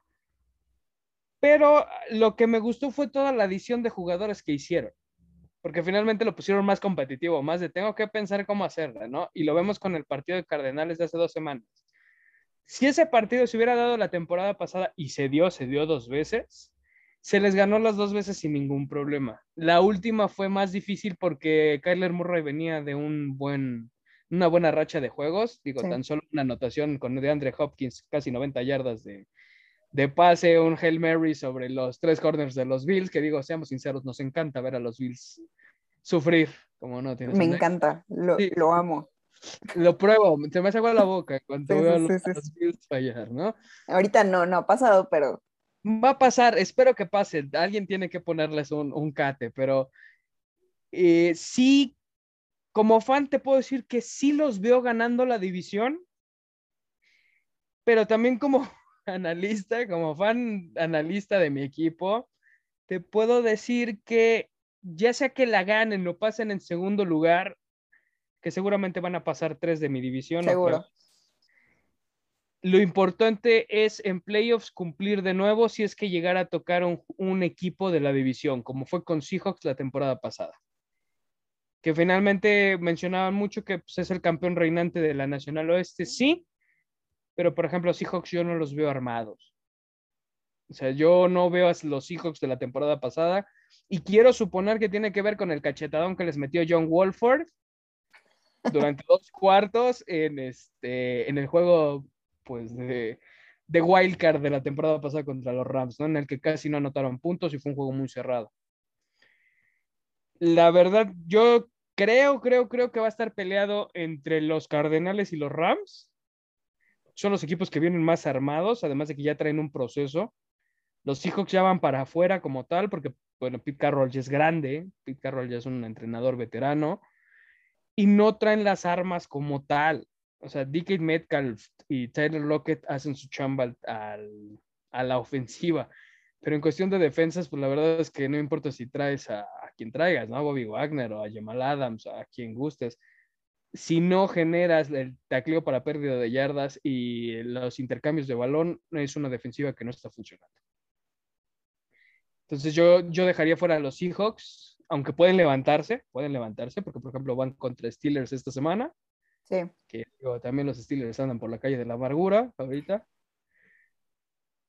pero lo que me gustó fue toda la adición de jugadores que hicieron, porque finalmente lo pusieron más competitivo, más de tengo que pensar cómo hacerla, ¿no? Y lo vemos con el partido de Cardenales de hace dos semanas. Si ese partido se hubiera dado la temporada pasada y se dio, se dio dos veces, se les ganó las dos veces sin ningún problema. La última fue más difícil porque Kyler Murray venía de un buen, una buena racha de juegos. Digo, tan solo una anotación con de Andre Hopkins, casi 90 yardas de, de pase, un Hail Mary sobre los tres corners de los Bills, que digo, seamos sinceros, nos encanta ver a los Bills sufrir, como no Me encanta, lo, lo amo. Lo pruebo, se me hace agua la boca cuando veo a los, Bills fallar, ¿no? Ahorita no, no ha pasado, pero... Va a pasar, espero que pase. Alguien tiene que ponerles un, un cate, pero eh, sí, como fan te puedo decir que sí los veo ganando la división, pero también como *laughs* analista, como fan analista de mi equipo, te puedo decir que ya sea que la ganen o pasen en segundo lugar, que seguramente van a pasar tres de mi división. Seguro. Lo importante es en playoffs cumplir de nuevo si es que llegara a tocar un, equipo de la división, como fue con Seahawks la temporada pasada. Que finalmente mencionaban mucho que pues, es el campeón reinante de la Nacional Oeste, sí, pero por ejemplo, Seahawks yo no los veo armados. O sea, yo no veo a los Seahawks de la temporada pasada y quiero suponer que tiene que ver con el cachetadón que les metió John Wolford durante *laughs* dos cuartos en, este, en el juego pues de, de wildcard de la temporada pasada contra los Rams. En el que casi no anotaron puntos y fue un juego muy cerrado. La verdad, yo creo, creo, creo que va a estar peleado entre los Cardenales y los Rams. Son los equipos que vienen más armados, además de que ya traen un proceso. Los Seahawks ya van para afuera como tal, porque, bueno, Pete Carroll ya es grande, Pete Carroll ya es un entrenador veterano, y no traen las armas como tal. O sea, DK Metcalf y Tyler Lockett hacen su chamba al, a la ofensiva. Pero en cuestión de defensas, pues la verdad es que no importa si traes a, quien traigas, ¿no? A Bobby Wagner o a Jamal Adams, a quien gustes. Si no generas el tacleo para pérdida de yardas y los intercambios de balón, es una defensiva que no está funcionando. Entonces yo, yo dejaría fuera a los Seahawks, aunque pueden levantarse, pueden levantarse, porque por ejemplo van contra Steelers esta semana. Sí. Que también los Steelers andan por la calle de la amargura ahorita.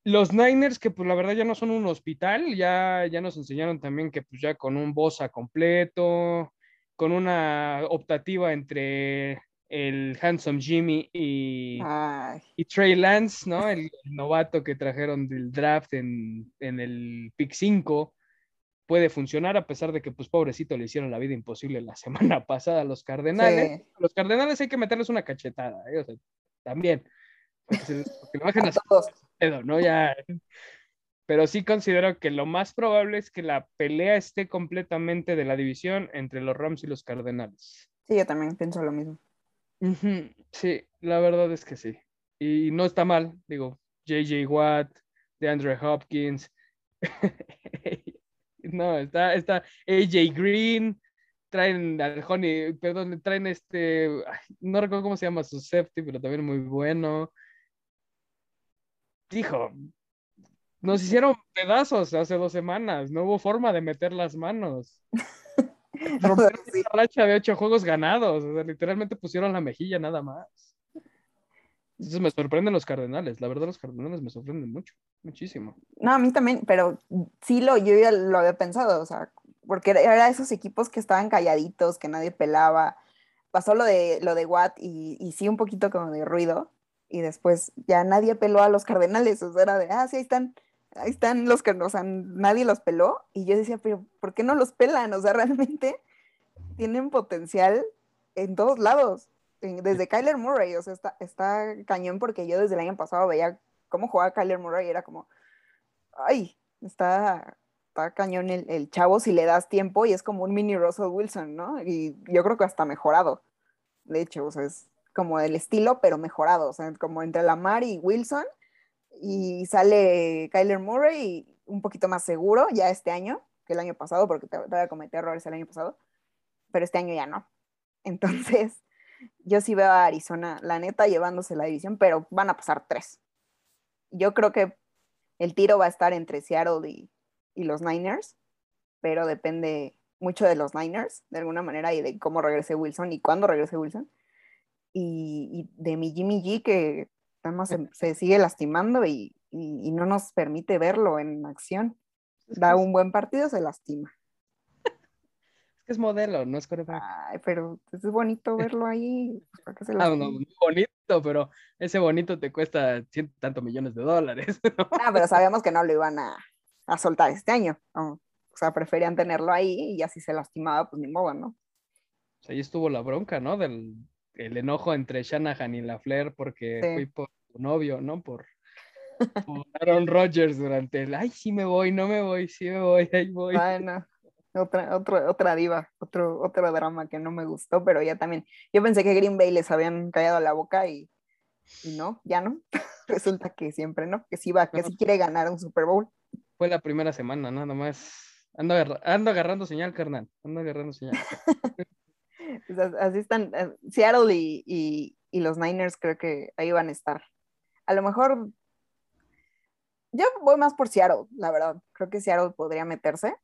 Los Niners, que pues la verdad ya no son un hospital, ya, ya nos enseñaron también que pues ya con un Bosa completo, con una optativa entre el Handsome Jimmy y, y Trey Lance, ¿no? El, *laughs* novato que trajeron del draft en, el pick 5 puede funcionar a pesar de que, pues, pobrecito, le hicieron la vida imposible la *laughs* semana pasada a los Cardenales. Los Cardenales hay que meterles una cachetada, ¿eh? también. Porque, lo bajen *laughs* a, todos. ¿no? Ya. Pero sí considero que lo más probable es que la pelea esté completamente de la división entre los Rams y los Cardenales. Sí, yo también pienso lo mismo. Sí, la verdad es que sí. Y no está mal, digo, JJ Watt, de Andrew Hopkins. *laughs* *laughs* no, está, está AJ Green, traen al Honey, perdón, traen este, no recuerdo cómo se llama su safety, pero también muy bueno. Dijo, nos hicieron pedazos hace dos semanas, no hubo forma de meter las manos. *laughs* Rompieron una racha de ocho juegos ganados. O sea, literalmente pusieron la mejilla nada más. Entonces me sorprenden los Cardenales. La verdad, los Cardenales me sorprenden mucho, muchísimo. No, a mí también, pero sí lo, yo ya lo había pensado, o sea, porque era esos equipos que estaban calladitos, que nadie pelaba. Pasó lo de, lo de Watt y, y sí un poquito como de ruido. Y después ya nadie peló a los Cardenales. O sea, era de, ah, sí, ahí están ahí están los que, o sea, nadie los peló. Y yo decía, pero ¿por qué no los pelan? O sea, *laughs* realmente tienen potencial en todos lados. Desde Kyler Murray, o sea, está, está cañón porque yo desde el año pasado veía cómo jugaba Kyler Murray y era como, ay, está, está cañón el, el, chavo si le das tiempo y es como un mini Russell Wilson, ¿no? Y yo creo que hasta mejorado, de hecho, o sea, es como el estilo, pero mejorado, o sea, como entre Lamar y Wilson, y sale Kyler Murray un poquito más seguro ya este año que el año pasado, porque todavía cometí errores el año pasado, pero este año ya no. *laughs* Entonces, yo sí veo a Arizona, la neta, llevándose la división, pero van a pasar tres. Yo creo que el tiro va a estar entre Seattle y, y los Niners, pero depende mucho de los Niners, de alguna manera, y de cómo regrese Wilson y cuándo regrese Wilson. Y, y de mi Jimmy G, que se, sigue lastimando y, no nos permite verlo en acción. Da un buen partido, se lastima. Es que es modelo, no es coreback. Ay, pero es bonito *laughs* verlo ahí. ah, no, bonito, pero ese bonito te cuesta ciento tantos millones de dólares. *laughs* Ah, pero sabíamos que no lo iban a, soltar este año. O sea, preferían tenerlo ahí y así se lastimaba, pues ni modo, ¿no? ahí estuvo la bronca, ¿no? Del, el enojo entre Shanahan y LaFleur porque Sí. fui por tu novio, ¿no? Por, por Aaron Rodgers durante el, ay, sí me voy, no me voy, sí me voy, ahí voy. Ay, Otra, otro, otra diva, otro, otro drama que no me gustó, pero ya también. Yo pensé que Green Bay les habían callado la boca y, y no, ya no. *laughs* Resulta que siempre no, que sí va, que No. sí quiere ganar un Super Bowl. Fue la primera semana, nada más. Ando, agarra- ando agarrando señal, carnal. Ando agarrando señal. *laughs* Pues as- así están. eh, Seattle y, y- y los Niners creo que ahí van a estar. A lo mejor. Yo voy más por Seattle, la verdad. Creo que Seattle podría meterse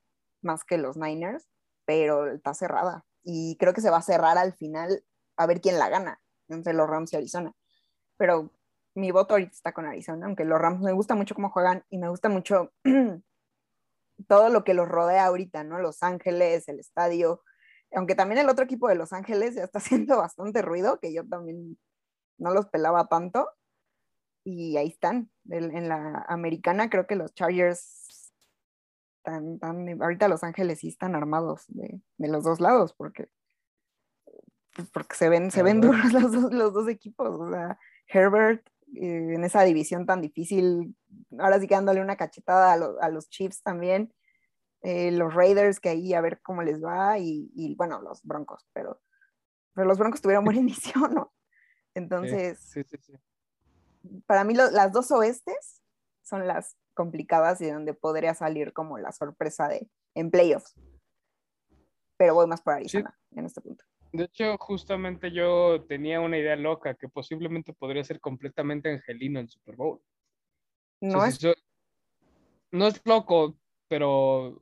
más que los Niners, pero está cerrada. Y creo que se va a cerrar al final a ver quién la gana entre los Rams y Arizona. Pero mi voto ahorita está con Arizona, aunque los Rams me gusta mucho cómo juegan y me gusta mucho *clears throat* todo lo que los rodea ahorita, ¿no? Los Ángeles, el estadio, aunque también el otro equipo de Los Ángeles ya está *laughs* haciendo bastante ruido, que yo también no los pelaba tanto. Y ahí están. En la americana creo que los Chargers están, están- ahorita Los Ángeles sí están armados de, de los dos lados, porque, pues, porque se ven, se ven duros *laughs* los dos, los dos equipos. O sea, Herbert eh, en esa división tan difícil, ahora sí que dándole una cachetada a, lo- a los Chiefs también eh, los Raiders, que ahí a ver cómo les va, y, y, bueno, los Broncos, pero, pero los Broncos tuvieron buen *laughs* inicio, ¿no? Entonces, Sí, sí, sí. para mí lo- las dos oestes son las complicadas y donde podría salir como la sorpresa de en playoffs. Pero voy más por Arizona en este punto. De hecho, justamente yo tenía una idea loca que posiblemente podría ser completamente angelino en Super Bowl. O sea, No si es, so- no es loco, pero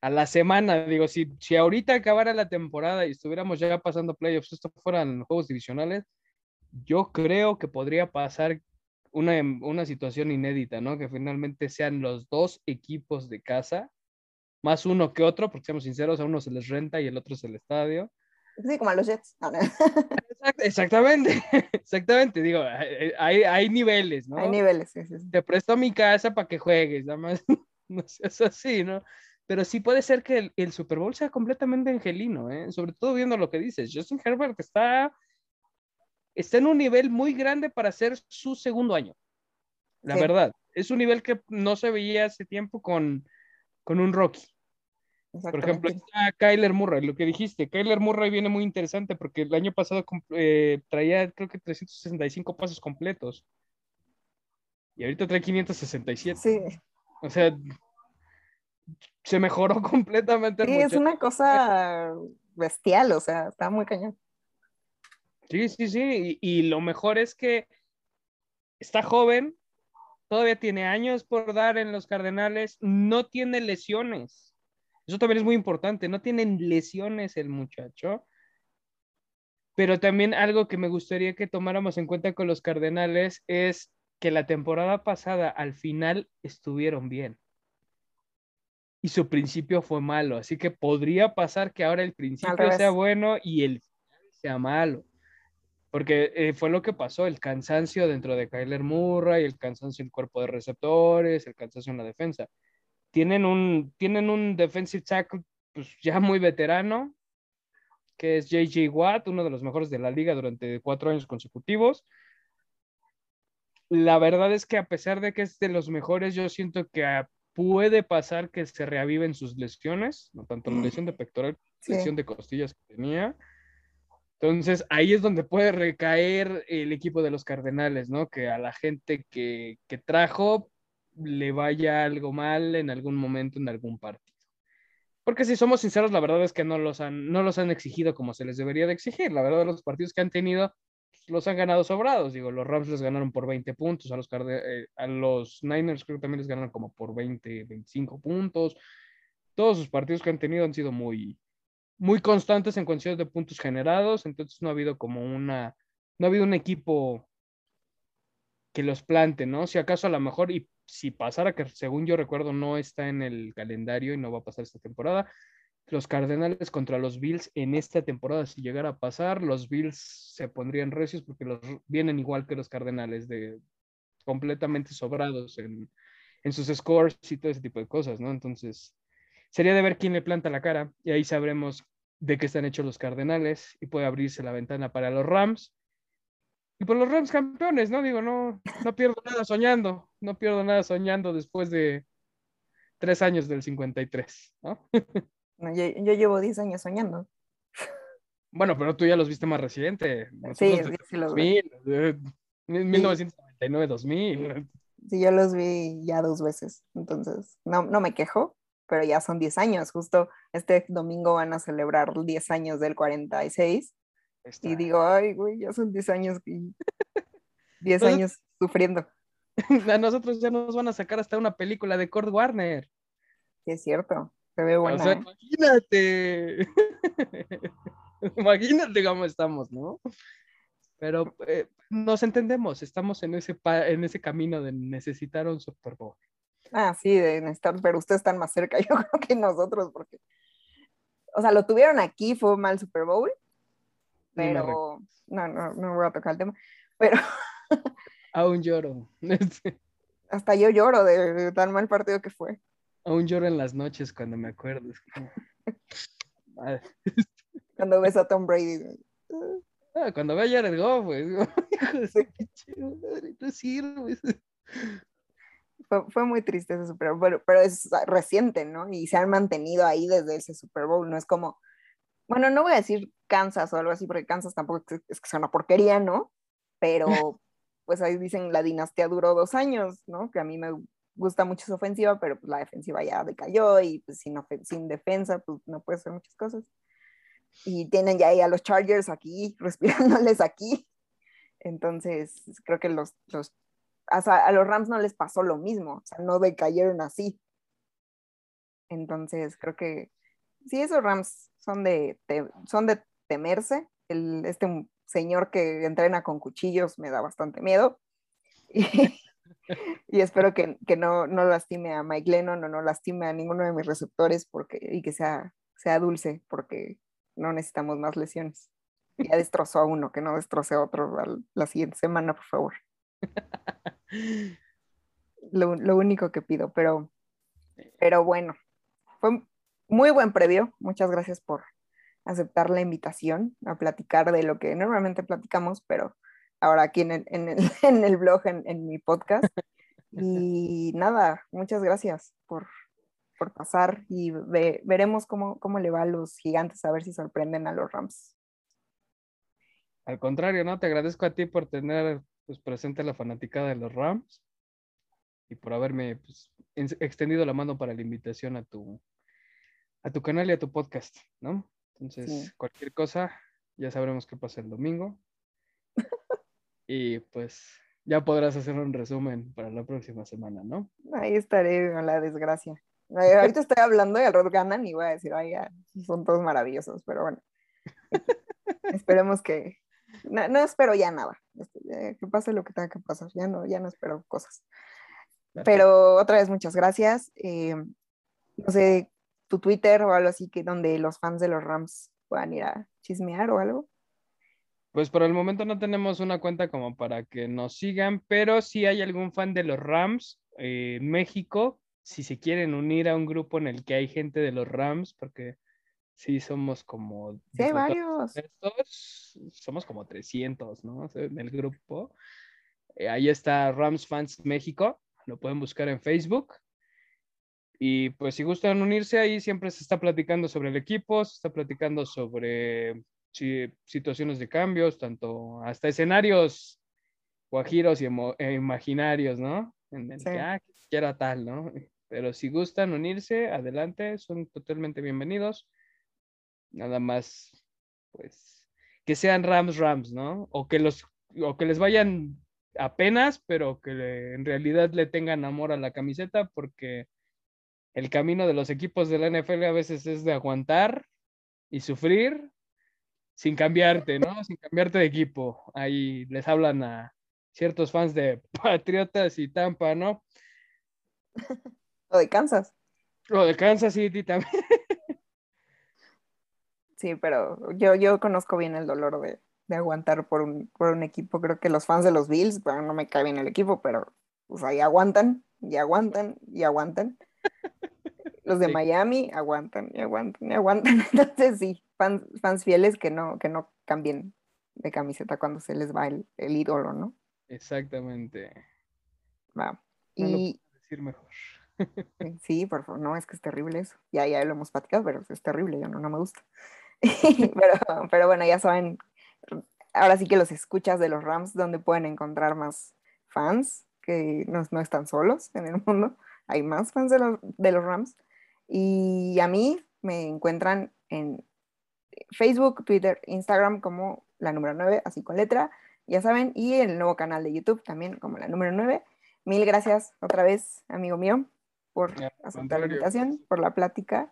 a la semana, digo, si, si ahorita acabara la temporada y estuviéramos ya pasando playoffs, esto fueran juegos divisionales, yo creo que podría pasar una, una situación inédita, ¿no? Que finalmente sean los dos equipos de casa, más uno que otro, porque seamos sinceros, a uno se les renta y el otro es el estadio. sí, como a los Jets. No, no. Exact- exactamente, *laughs* exactamente, digo, hay, hay- hay niveles, ¿no? Hay niveles, sí, sí, sí. te presto mi casa para que juegues, nada más *laughs* no seas así, ¿no? Pero sí puede ser que el, el Super Bowl sea completamente angelino, ¿eh? Sobre todo viendo lo que dices. Justin Herbert está, está en un nivel muy grande para ser su segundo año. La Sí. verdad, es un nivel que no se veía hace tiempo con, con un Rocky. Por ejemplo, está Kyler Murray, lo que dijiste. Kyler Murray viene muy interesante porque el año pasado eh, traía, creo que 365 pasos completos. Y ahorita trae 567. Sí, O sea, se mejoró *laughs* completamente. sí, es una cosa bestial, o sea, está muy cañón. Sí, sí, sí. Y, y lo mejor es que está joven, todavía tiene años por dar en los Cardenales, no tiene lesiones. Eso también es muy importante, no tienen lesiones el muchacho. Pero también algo que me gustaría que tomáramos en cuenta con los Cardenales es que la temporada pasada al final estuvieron bien. Y su principio fue malo, así que podría pasar que ahora el principio sea bueno y el final sea malo. Porque eh, fue lo que pasó, el cansancio dentro de Kyler Murray, el cansancio en el cuerpo de receptores, el cansancio en la defensa. Tienen un, tienen un defensive tackle pues, ya muy veterano, que es JJ Watt, uno de los mejores de la liga durante cuatro años consecutivos. La verdad es que a pesar de que es de los mejores, yo siento que ah, puede pasar que se reaviven sus lesiones, no tanto la lesión de pectoral, Sí. lesión de costillas que tenía. Entonces ahí es donde puede recaer el equipo de los Cardenales, ¿no? Que a la gente que, que trajo le vaya algo mal en algún momento, en algún partido. Porque si somos sinceros, la verdad es que no los han, no los han exigido como se les debería de exigir. La verdad, los partidos que han tenido los han ganado sobrados. Digo, los Rams les ganaron por 20 puntos, a los, eh, a los Niners creo que también les ganaron como por 20, 25 puntos. Todos sus partidos que han tenido han sido muy, muy constantes en cuestión de puntos generados, entonces no ha habido como una, no ha habido un equipo que los plante, ¿no? Si acaso a lo mejor, y si pasara que según yo recuerdo no está en el calendario y no va a pasar esta temporada, los Cardenales contra los Bills en esta temporada, si llegara a pasar, los Bills se pondrían recios porque los vienen igual que los Cardenales, de completamente sobrados en, en sus scores y todo ese tipo de cosas, ¿no? Entonces, sería de ver quién le planta la cara y ahí sabremos de qué están hechos los Cardenales y puede abrirse la ventana para los Rams. Y por los Rams campeones, ¿no? Digo, no, no pierdo nada soñando, no pierdo nada soñando después de tres años del 53, ¿no? *laughs* No, yo, yo llevo 10 años soñando. Bueno, pero tú ya los viste más reciente. Sí, sí, los 2000, eh, 1999, 2000. Sí, yo los vi ya dos veces, entonces no, no me quejo, pero ya son 10 años. Justo este domingo van a celebrar 10 años del 46 Está. y digo, ay, güey, ya son 10 años y *laughs* 10 Pues- años sufriendo. *laughs* A nosotros ya nos van a sacar hasta una película de Kurt Warner. Sí, es cierto, se ve buena. o sea, ¿eh? imagínate. *laughs* imagínate cómo estamos, ¿no? Pero eh, nos entendemos, estamos en ese, en ese camino de necesitar un Super Bowl. Ah, sí, deben estar, pero ustedes están más cerca, *laughs* yo creo que nosotros, porque, o sea, lo tuvieron aquí, fue mal Super Bowl, pero, no, no, no voy a tocar el tema, pero *laughs* Aún lloro. *laughs* hasta yo lloro de, de tan mal partido que fue. Aún lloro en las noches cuando me acuerdo. Cuando ves a Tom Brady, ah, cuando veo a Jared Goff, pues, digo, hijo de pinche madre, no sirves. Fue, fue muy triste ese Super Bowl, pero, pero es reciente, ¿no? Y se han mantenido ahí desde ese Super Bowl, no es como, bueno, no voy a decir Kansas o algo así, porque Kansas tampoco es, es que sea una porquería, ¿no? Pero *laughs* pues ahí dicen la dinastía duró dos años, ¿no? Que a mí me gusta mucho su ofensiva, pero pues la defensiva ya decayó y pues sin, sin defensa pues no puede hacer muchas cosas. Y tienen ya ahí a los Chargers aquí, *laughs* respirándoles aquí. Entonces, creo que los, los o sea, a los Rams no les pasó lo mismo, o sea, no decayeron así. Entonces, creo que sí, esos Rams son de, te- son de temerse. El, este señor que entrena con cuchillos me da bastante miedo. *laughs* Y, y espero que, que no, no lastime a Mike Lennon o no lastime a ninguno de mis receptores porque, y que sea, sea dulce, porque no necesitamos más lesiones. Ya destrozó a uno, que no destroce a otro al- la siguiente semana, por favor *laughs* lo, lo único que pido, pero, pero bueno, fue muy buen previo. Muchas gracias por aceptar la invitación a platicar de lo que normalmente platicamos, pero ahora aquí en el, en el, *laughs* en el blog, en, en mi podcast. *laughs* Y nada, muchas gracias por, por pasar y ve- veremos cómo, cómo le va a los gigantes, a ver si sorprenden a los Rams. Al contrario, ¿no? Te agradezco a ti por tener pues, presente la fanaticada de los Rams y por haberme pues, en- extendido la mano para la invitación a tu, a tu canal y a tu podcast, ¿no? Entonces, Sí. cualquier cosa, ya sabremos qué pasa el domingo. *laughs* y pues ya podrás hacer un resumen para la próxima semana, ¿no? Ahí estaré con la desgracia. Ahorita estoy hablando y al rato ganan y voy a decir, ay, ya, son todos maravillosos, pero bueno. *laughs* Esperemos que. No, no espero ya nada. Este, eh, Que pase lo que tenga que pasar. Ya no, ya no espero cosas. Pero otra vez, muchas gracias. Eh, no sé, tu Twitter o algo así que donde los fans de los Rams puedan ir a chismear o algo. Pues por el momento no tenemos una cuenta como para que nos sigan, pero si hay algún fan de los Rams eh, en México, si se quieren unir a un grupo en el que hay gente de los Rams, porque sí somos como... Sí, hay varios. estos, somos como 300, ¿no? O sea, en el grupo. Eh, ahí está Rams Fans México, lo pueden buscar en Facebook. Y pues si gustan unirse ahí, siempre se está platicando sobre el equipo, se está platicando sobre si- situaciones de cambios, tanto hasta escenarios guajiros y emo- e imaginarios, ¿no? En el Sí. que, ah, quiera tal, ¿no? Pero si gustan unirse, adelante, son totalmente bienvenidos. Nada más, pues, que sean Rams Rams, ¿no? O que los, o que les vayan apenas, pero que le- en realidad le tengan amor a la camiseta, porque el camino de los equipos de la NFL a veces es de aguantar y sufrir sin cambiarte, ¿no? Sin cambiarte de equipo. Ahí les hablan a ciertos fans de *laughs* Patriotas y Tampa, ¿no? *laughs* O de Kansas. O de Kansas City también. Sí, pero yo, yo conozco bien el dolor de, de aguantar por un, por un equipo. Creo que los fans de los Bills, bueno, no me cae bien el equipo, pero pues ahí aguantan y aguantan y aguantan. Los de Miami aguantan y aguantan y aguantan. *laughs* Entonces sí, fans, fans fieles que no, que no cambien de camiseta cuando se les va el, el ídolo, ¿no? Exactamente. Va. No Y decir mejor. sí, por favor, no, es que es terrible eso. Ya, ya lo hemos platicado, pero es terrible, yo no, no me gusta. *laughs* pero, pero bueno, ya saben, ahora sí que los escuchas de los Rams, donde pueden encontrar más fans, que no, no están solos en el mundo, hay más fans de los, de los Rams. Y a mí me encuentran en Facebook, Twitter, Instagram como la número 9, así con letra, ya saben, y el nuevo canal de YouTube también como la número 9. Mil gracias otra vez, amigo mío, por aceptar la invitación, por la plática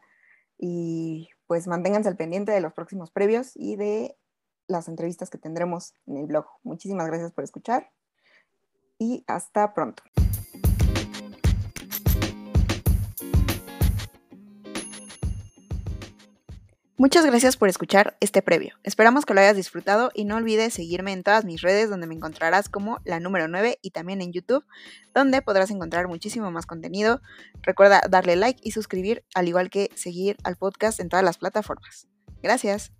y pues manténganse al pendiente de los próximos previos y de las entrevistas que tendremos en el blog. Muchísimas gracias por escuchar y hasta pronto. Muchas gracias por escuchar este previo. Esperamos que lo hayas disfrutado y no olvides seguirme en todas mis redes donde me encontrarás como la número 9 y también en YouTube donde podrás encontrar muchísimo más contenido. Recuerda darle like y suscribir al igual que seguir al podcast en todas las plataformas. Gracias.